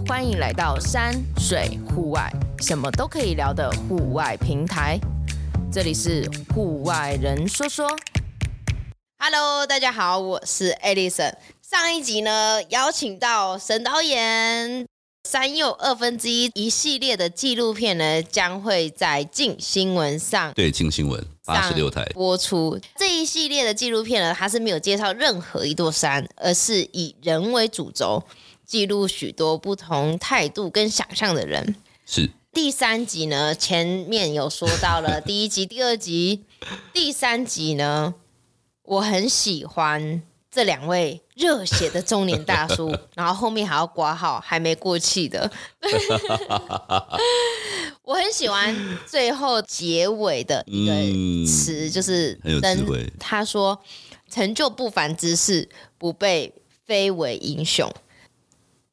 欢迎来到山水户外，什么都可以聊的户外平台。这里是户外人说说。Hello，大家好，我是 Alison。上一集呢，邀请到沈导演。山佑二分之一一系列的纪录片呢，将会在镜新闻上对镜新闻八十六台播出。这一系列的纪录片呢，它是没有介绍任何一座山，而是以人为主轴，记录许多不同态度跟想象的人。是第三集呢，前面有说到了 第一集、第二集，第三集呢，我很喜欢。这两位热血的中年大叔，然后后面还要挂号还没过气的，我很喜欢最后结尾的一个词，嗯、就是很有智慧。他说：“成就不凡之事，不被非为英雄。”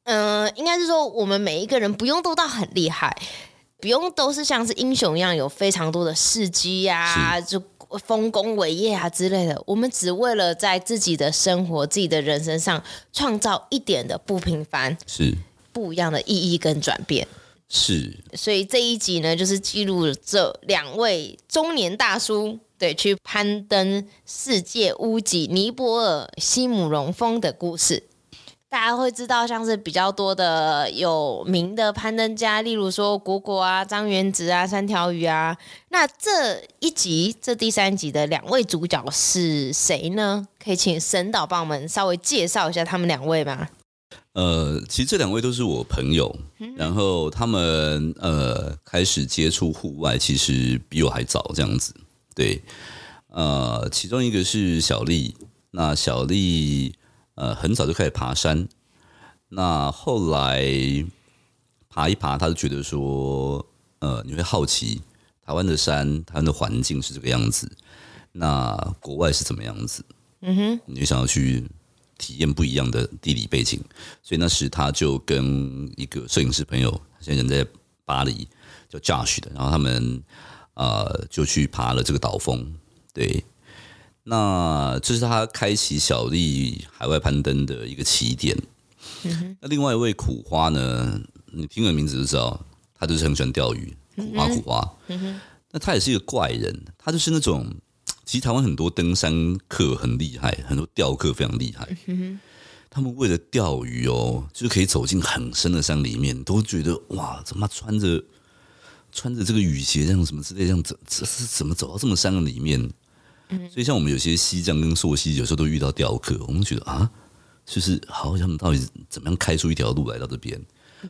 嗯，应该是说我们每一个人不用都到很厉害，不用都是像是英雄一样有非常多的事迹呀，就。丰功伟业啊之类的，我们只为了在自己的生活、自己的人生上创造一点的不平凡，是不一样的意义跟转变。是，所以这一集呢，就是记录这两位中年大叔对去攀登世界屋脊尼泊尔西姆龙峰的故事。大家会知道，像是比较多的有名的攀登家，例如说果果啊、张元直啊、三条鱼啊。那这一集，这第三集的两位主角是谁呢？可以请沈导帮我们稍微介绍一下他们两位吗？呃，其实这两位都是我朋友，嗯、然后他们呃开始接触户外，其实比我还早，这样子。对，呃，其中一个是小丽，那小丽。呃，很早就开始爬山，那后来爬一爬，他就觉得说，呃，你会好奇台湾的山，台湾的环境是这个样子，那国外是怎么样子？嗯哼，你就想要去体验不一样的地理背景，所以那时他就跟一个摄影师朋友，现在人在巴黎，叫 Josh 的，然后他们呃就去爬了这个岛峰，对。那这是他开启小丽海外攀登的一个起点。嗯、那另外一位苦花呢？你听了名字就知道，他就是很喜欢钓鱼。苦花苦花。嗯、那他也是一个怪人，他就是那种，其实台湾很多登山客很厉害，很多钓客非常厉害。嗯、他们为了钓鱼哦，就是可以走进很深的山里面，都觉得哇，怎么穿着穿着这个雨鞋这样什么之类，这样怎，这是怎么走到这么山的里面？所以，像我们有些西藏跟溯溪，有时候都遇到雕刻，我们觉得啊，就是好像他们到底怎么样开出一条路来到这边？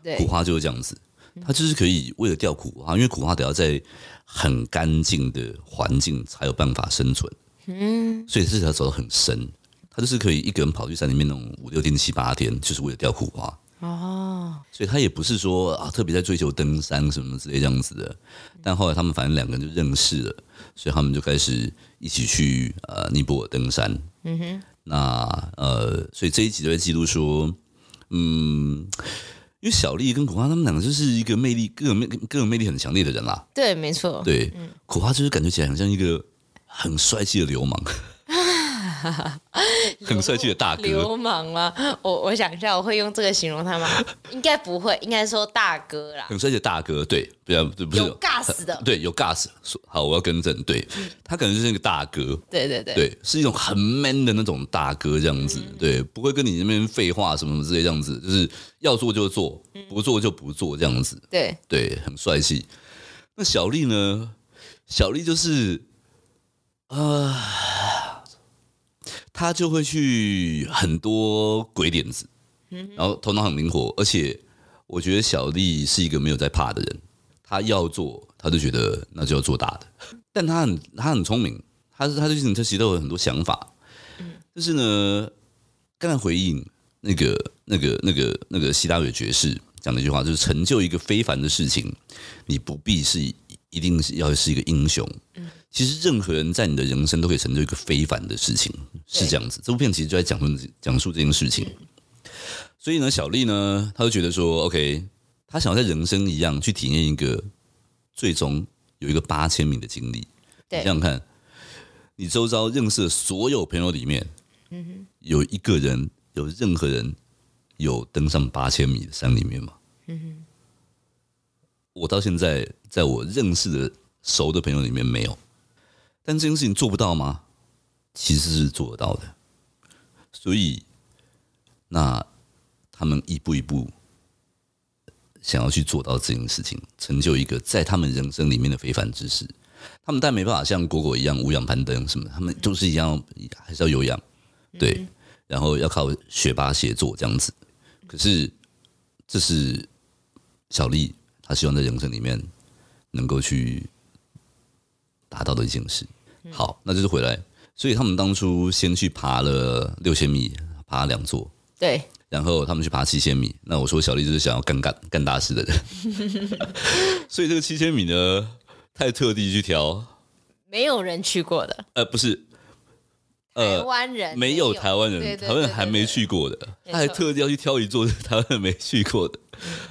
对。苦花就是这样子，它就是可以为了钓苦花，因为苦花得要在很干净的环境才有办法生存，嗯，所以这条走得很深，它就是可以一个人跑去山里面那种五六天、七八天，就是为了钓苦花。哦，所以他也不是说啊特别在追求登山什么之类这样子的，但后来他们反正两个人就认识了，所以他们就开始一起去呃尼泊尔登山。嗯哼，那呃，所以这一集就在记录说，嗯，因为小丽跟苦花他们两个就是一个魅力各有魅各有魅力很强烈的人啦。对，没错。对，嗯、苦花就是感觉起来很像一个很帅气的流氓。很帅气的大哥，流氓吗？我我想一下，我会用这个形容他吗？应该不会，应该说大哥啦。很帅气的大哥，对，不要，不是有 gas 的，对，有 gas。好，我要更正，对，他可能就是那个大哥，对对对，对，是一种很 man 的那种大哥这样子，对，不会跟你那边废话什么什么之类这样子，就是要做就做，不做就不做这样子，对对，很帅气。那小丽呢？小丽就是，呃。他就会去很多鬼点子，然后头脑很灵活，而且我觉得小丽是一个没有在怕的人。他要做，他就觉得那就要做大的。但他很他很聪明，他是他对事情他其实都有很多想法。就是呢，刚才回应那个那个那个那个希拉蕊爵士讲的一句话，就是成就一个非凡的事情，你不必是一定是要是一个英雄。其实任何人在你的人生都可以成就一个非凡的事情，是这样子。这部片其实就在讲述讲述这件事情。所以呢，小丽呢，她就觉得说，OK，她想要在人生一样去体验一个最终有一个八千米的经历。对，想想看，你周遭认识的所有朋友里面，嗯有一个人，有任何人有登上八千米的山里面吗？嗯，我到现在在我认识的熟的朋友里面没有。但这件事情做不到吗？其实是做得到的。所以，那他们一步一步想要去做到这件事情，成就一个在他们人生里面的非凡之事。他们但没办法像果果一样无氧攀登什么，他们都是一样，还是要有氧，对，然后要靠学霸协作这样子。可是，这是小丽她希望在人生里面能够去达到的一件事。好，那就是回来。所以他们当初先去爬了六千米，爬了两座，对。然后他们去爬七千米。那我说小丽就是想要干干干大事的人，所以这个七千米呢，太特地去挑，没有人去过的。呃，不是，呃，台湾人没有台湾人，台湾人还没去过的，他还特地要去挑一座 台湾人没去过的。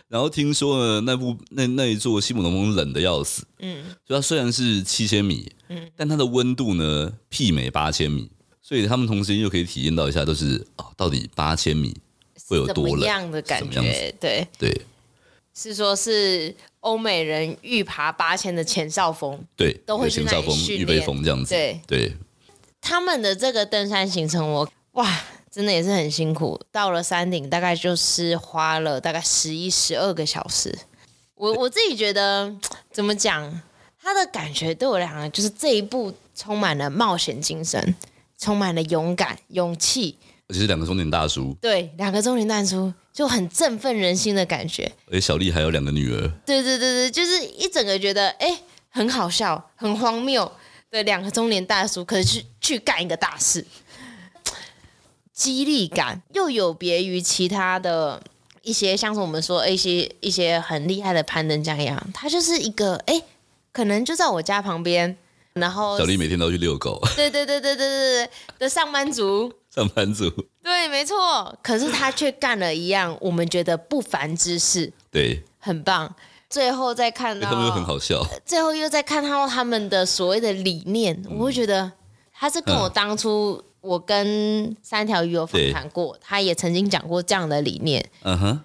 然后听说呢，那部那那一座西姆龙峰冷的要死，嗯，就它虽然是七千米，嗯，但它的温度呢媲美八千米，所以他们同时又可以体验到一下，都是哦，到底八千米会有多冷样的感觉？对对，是说，是欧美人欲爬八千的前哨峰，对，都会去那里，预备峰这样子，对对，他们的这个登山行程我，我哇。真的也是很辛苦，到了山顶大概就是花了大概十一、十二个小时。我我自己觉得 怎么讲，他的感觉对我来讲就是这一步充满了冒险精神，充满了勇敢、勇气。而且是两个中年大叔，对，两个中年大叔就很振奋人心的感觉。而且小丽还有两个女儿，对对对对，就是一整个觉得哎，很好笑、很荒谬对两个中年大叔，可是去去干一个大事。激励感又有别于其他的一些，像是我们说一些一些很厉害的攀登家一样，他就是一个哎，可能就在我家旁边，然后小丽每天都去遛狗，对对对对对对对的上班族，上班族，对，没错。可是他却干了一样我们觉得不凡之事，对，很棒。最后再看到他们又很好笑，最后又再看到他们的所谓的理念，我会觉得他是跟我当初。我跟三条鱼有访谈过，他也曾经讲过这样的理念。嗯哼，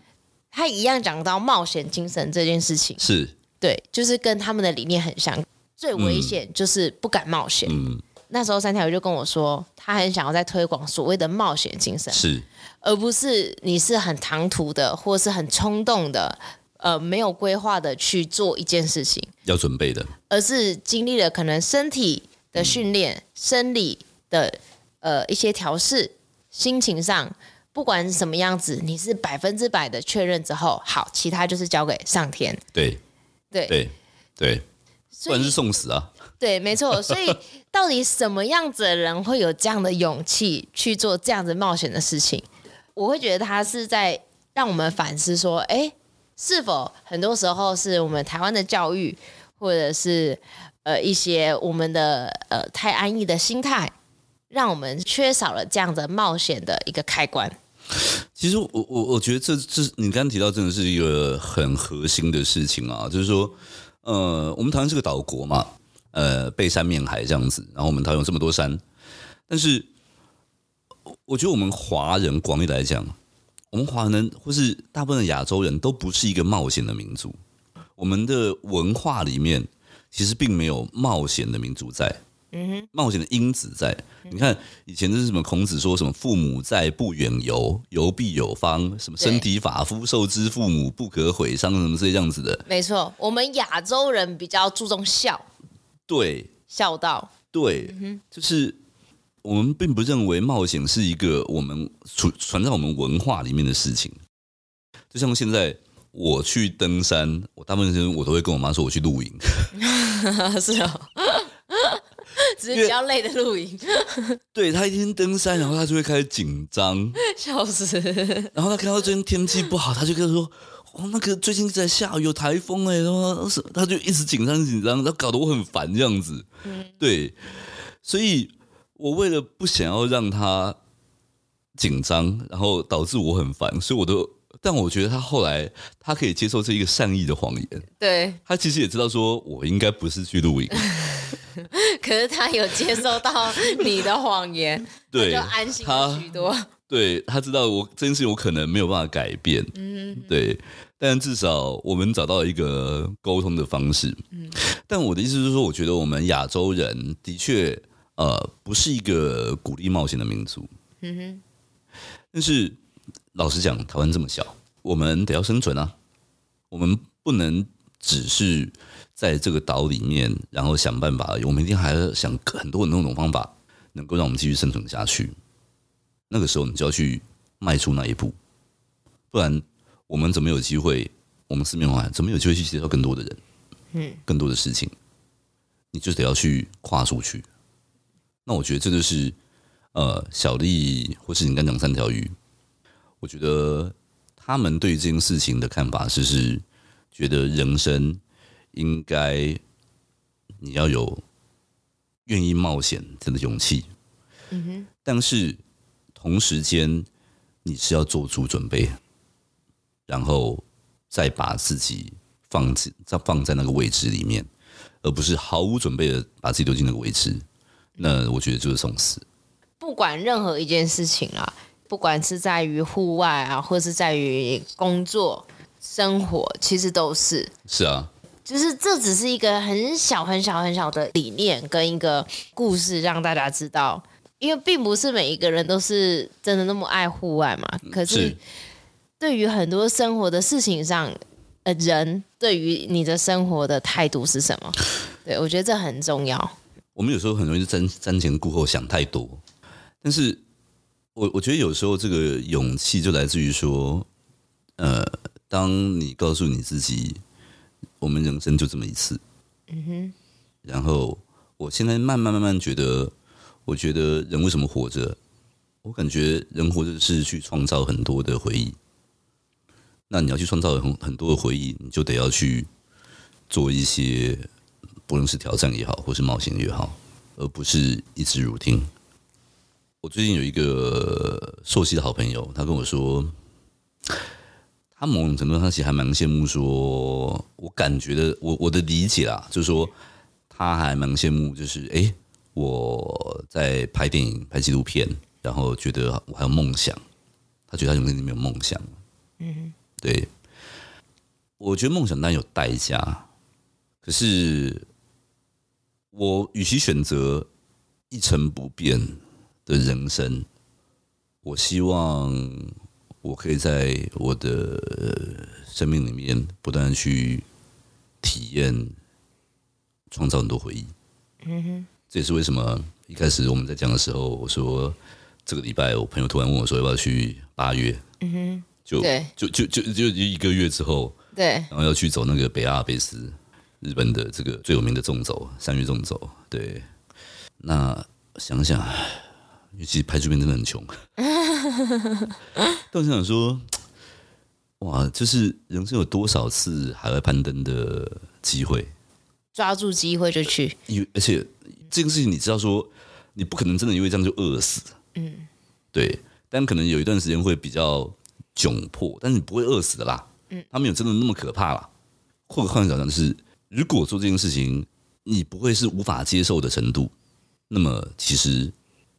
他一样讲到冒险精神这件事情，是。对，就是跟他们的理念很像。最危险就是不敢冒险。嗯，那时候三条鱼就跟我说，他很想要在推广所谓的冒险精神，是，而不是你是很唐突的，或是很冲动的，呃，没有规划的去做一件事情，要准备的，而是经历了可能身体的训练、嗯、生理的。呃，一些调试，心情上，不管是什么样子，你是百分之百的确认之后，好，其他就是交给上天。对，对，对，对，不然是送死啊。对，没错。所以，到底什么样子的人会有这样的勇气去做这样子冒险的事情？我会觉得他是在让我们反思说，哎，是否很多时候是我们台湾的教育，或者是呃一些我们的呃太安逸的心态。让我们缺少了这样的冒险的一个开关。其实我我我觉得这这你刚刚提到真的是一个很核心的事情啊，就是说，呃，我们台湾是个岛国嘛，呃，背山面海这样子，然后我们台湾有这么多山，但是我觉得我们华人广义来讲，我们华人或是大部分的亚洲人都不是一个冒险的民族，我们的文化里面其实并没有冒险的民族在。冒险的因子在。你看以前这是什么？孔子说什么“父母在，不远游，游必有方”。什么“身体发肤，受之父母，不可毁伤”什么这样子的。没错，我们亚洲人比较注重孝，对，孝道，对，嗯、就是我们并不认为冒险是一个我们存存在我们文化里面的事情。就像现在我去登山，我大部分时间我都会跟我妈说我去露营。是啊、哦。只是比较累的露营，对，他一天登山，然后他就会开始紧张，笑死。然后他看到最近天气不好，他就跟他说：“哦，那个最近在下雨，有台风哎。”然后他就一直紧张紧张，然后搞得我很烦这样子。嗯，对，所以我为了不想要让他紧张，然后导致我很烦，所以我都。但我觉得他后来他可以接受这一个善意的谎言。对，他其实也知道说我应该不是去露营。可是他有接受到你的谎言，对，就安心许多。对，他知道我这件事情我可能没有办法改变，嗯，对。但至少我们找到一个沟通的方式。嗯，但我的意思是说，我觉得我们亚洲人的确呃不是一个鼓励冒险的民族。嗯哼。但是老实讲，台湾这么小，我们得要生存啊。我们不能只是在这个岛里面，然后想办法。我们一定还要想很多很多种方法，能够让我们继续生存下去。那个时候，你就要去迈出那一步，不然。我们怎么有机会？我们四面环海，怎么有机会去接触更多的人？嗯，更多的事情，你就得要去跨出去。那我觉得这就是呃，小丽或是你刚讲三条鱼，我觉得他们对这件事情的看法，就是觉得人生应该你要有愿意冒险这样的勇气。嗯哼，但是同时间你是要做足准备。然后再把自己放进再放在那个位置里面，而不是毫无准备的把自己丢进那个位置。那我觉得就是送死。不管任何一件事情啊，不管是在于户外啊，或是在于工作、生活，其实都是。是啊，就是这只是一个很小、很小、很小的理念跟一个故事，让大家知道，因为并不是每一个人都是真的那么爱户外嘛。可是。是对于很多生活的事情上，呃，人对于你的生活的态度是什么？对，我觉得这很重要。我们有时候很容易瞻瞻前顾后，想太多。但是我我觉得有时候这个勇气就来自于说，呃，当你告诉你自己，我们人生就这么一次，嗯哼。然后我现在慢慢慢慢觉得，我觉得人为什么活着？我感觉人活着是去创造很多的回忆。那你要去创造很很多的回忆，你就得要去做一些，不论是挑战也好，或是冒险也好，而不是一直 routine。我最近有一个溯溪的好朋友，他跟我说，他某种程度上其实还蛮羡慕说，我感觉的，我我的理解啊，就是说他还蛮羡慕，就是哎、我在拍电影、拍纪录片，然后觉得我还有梦想，他觉得他人生里面有梦想，嗯。对，我觉得梦想当然有代价，可是我与其选择一成不变的人生，我希望我可以在我的生命里面不断去体验，创造很多回忆。嗯哼，这也是为什么一开始我们在讲的时候，我说这个礼拜我朋友突然问我说要不要去八月。嗯哼。就就就就就一个月之后，对，然后要去走那个北阿尔卑斯，日本的这个最有名的纵走，三月纵走。对，那想想，尤其拍这边真的很穷，但我想说，哇，就是人生有多少次海外攀登的机会，抓住机会就去。因为而且这个事情，你知道说，你不可能真的因为这样就饿死。嗯，对，但可能有一段时间会比较。窘迫，但是你不会饿死的啦。嗯，他没有真的那么可怕啦。或者换个角度讲，就是如果做这件事情，你不会是无法接受的程度，那么其实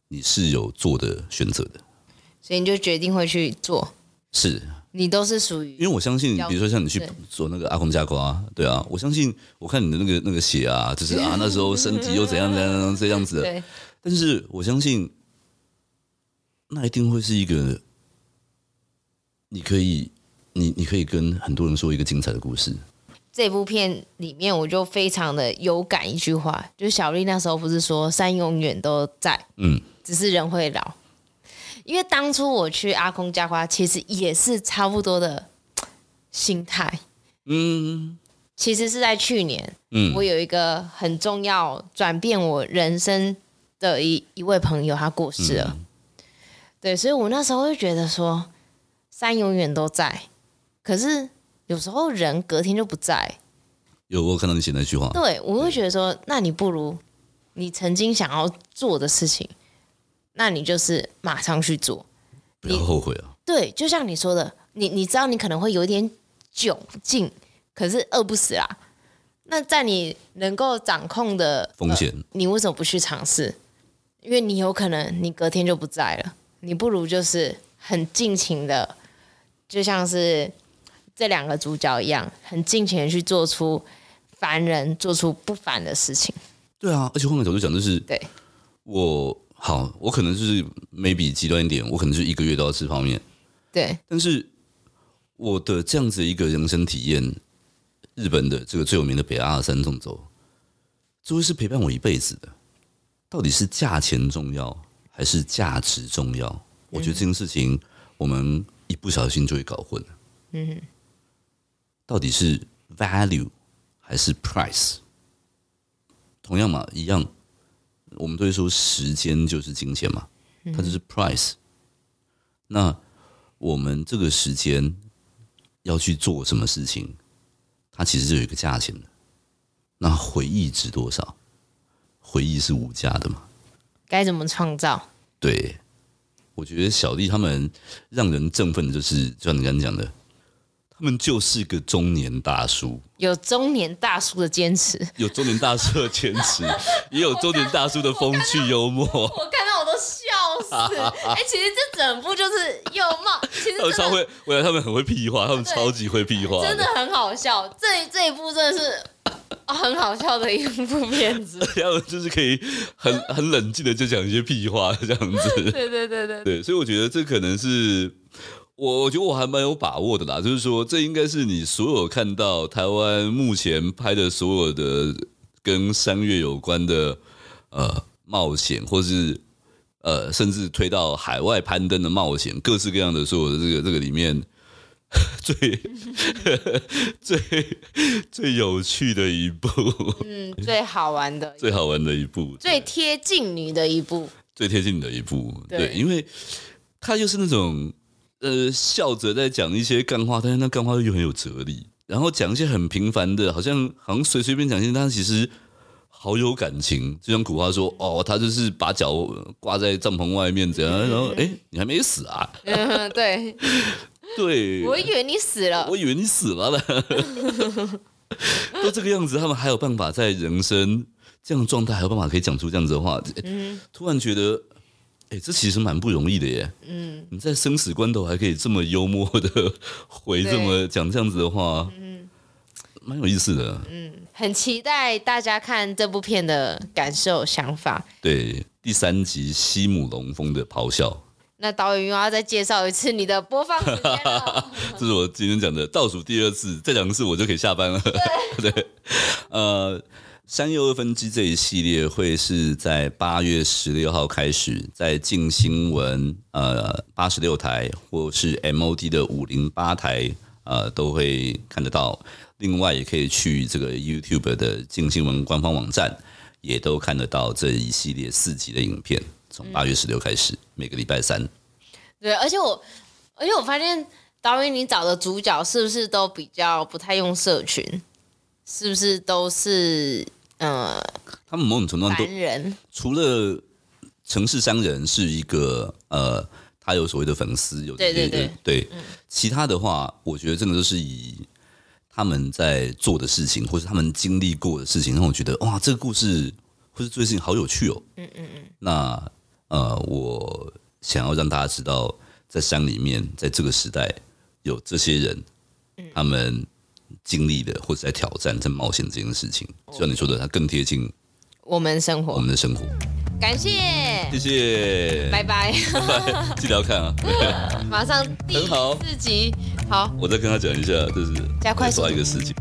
你是有做的选择的。所以你就决定会去做。是，你都是属于，因为我相信，比如说像你去做那个阿公加瓜，对啊，我相信，我看你的那个那个血啊，就是啊，那时候身体又怎样怎样这样子。但是我相信，那一定会是一个。你可以，你你可以跟很多人说一个精彩的故事。这部片里面，我就非常的有感一句话，就是小丽那时候不是说山永远都在，嗯，只是人会老。因为当初我去阿空家花，其实也是差不多的心态，嗯，其实是在去年，嗯，我有一个很重要转变我人生的一一位朋友，他过世了，嗯，对，所以我那时候就觉得说。山永远都在，可是有时候人隔天就不在。有我看到你写那句话，对我会觉得说，那你不如你曾经想要做的事情，那你就是马上去做，不要后悔啊。对，就像你说的，你你知道你可能会有一点窘境，可是饿不死啦。那在你能够掌控的风险，呃，你为什么不去尝试？因为你有可能你隔天就不在了，你不如就是很尽情的。就像是这两个主角一样，很尽情的去做出凡人做出不凡的事情。对啊，而且换个角度讲，就是对我好，我可能就是 maybe 极端一点，我可能就一个月都要吃泡面。对，但是我的这样子一个人生体验，日本的这个最有名的北阿尔山纵走，这会是陪伴我一辈子的。到底是价钱重要还是价值重要？我觉得这件事情我们一不小心就会搞混了。嗯哼，到底是 value 还是 price？同样嘛，一样，我们都会说时间就是金钱嘛，它就是 price。那我们这个时间要去做什么事情，它其实就有一个价钱的。那回忆值多少？回忆是无价的嘛？该怎么创造？对，我觉得小弟他们让人振奋的就是，就像你刚刚讲的。他们就是个中年大叔，有中年大叔的坚持，有中年大叔的坚持，也有中年大叔的风趣幽默。我看，到我都笑死！哎、欸，其实这整部就是幽默，其实他们超会，我觉得他们很会屁话，他们超级会屁话，真的很好笑。这这一部真的是很好笑的一部片子，然后就是可以很很冷静的就讲一些屁话这样子。对对对对对，所以我觉得这可能是。我我觉得我还蛮有把握的啦，就是说，这应该是你所有看到台湾目前拍的所有的跟山岳有关的呃冒险，或是呃甚至推到海外攀登的冒险，各式各样的所有的这个这个里面 最 最最有趣的一部，嗯，最好玩的，最好玩的一部，最贴近你的一部，最贴近你的一部，对，因为它就是那种。呃，笑着在讲一些干话，但是那干话又很有哲理。然后讲一些很平凡的，好像好像随随便讲一些，但是其实好有感情。就像古话说，哦，他就是把脚挂在帐篷外面，这样。然后，哎，你还没死啊？嗯，对，对，我以为你死了，我以为你死了呢。都这个样子，他们还有办法在人生这样的状态，还有办法可以讲出这样子的话。嗯，突然觉得。哎，这其实蛮不容易的耶。嗯，你在生死关头还可以这么幽默的 回这么讲这样子的话，嗯，蛮有意思的。嗯，很期待大家看这部片的感受想法。对，第三集西姆龙峰的咆哮。那导演又要再介绍一次你的播放时间了。这是我今天讲的倒数第二次，再讲一次我就可以下班了。对，对，呃。山又二分之一这一系列会是在八月十六号开始，在镜新闻呃八十六台或是 MOD 的五零八台呃都会看得到。另外也可以去这个 YouTube 的镜新闻官方网站，也都看得到这一系列四集的影片。从八月十六开始，嗯、每个礼拜三。对，而且我而且我发现导演你找的主角是不是都比较不太用社群？是不是都是？呃，他们某种程度上都除了城市商人是一个呃，他有所谓的粉丝，有对对对对，其他的话，我觉得真的都是以他们在做的事情，或是他们经历过的事情，让我觉得哇，这个故事或是这件事情好有趣哦。嗯嗯嗯。那呃，我想要让大家知道，在山里面，在这个时代有这些人，他们。经历的或者在挑战、在冒险这件事情，就像你说的，它更贴近我们生活，我们的生活。感谢，谢谢，拜拜，记得要看啊！马上第四集，好，我再跟他讲一下，就是加快抓一个事情。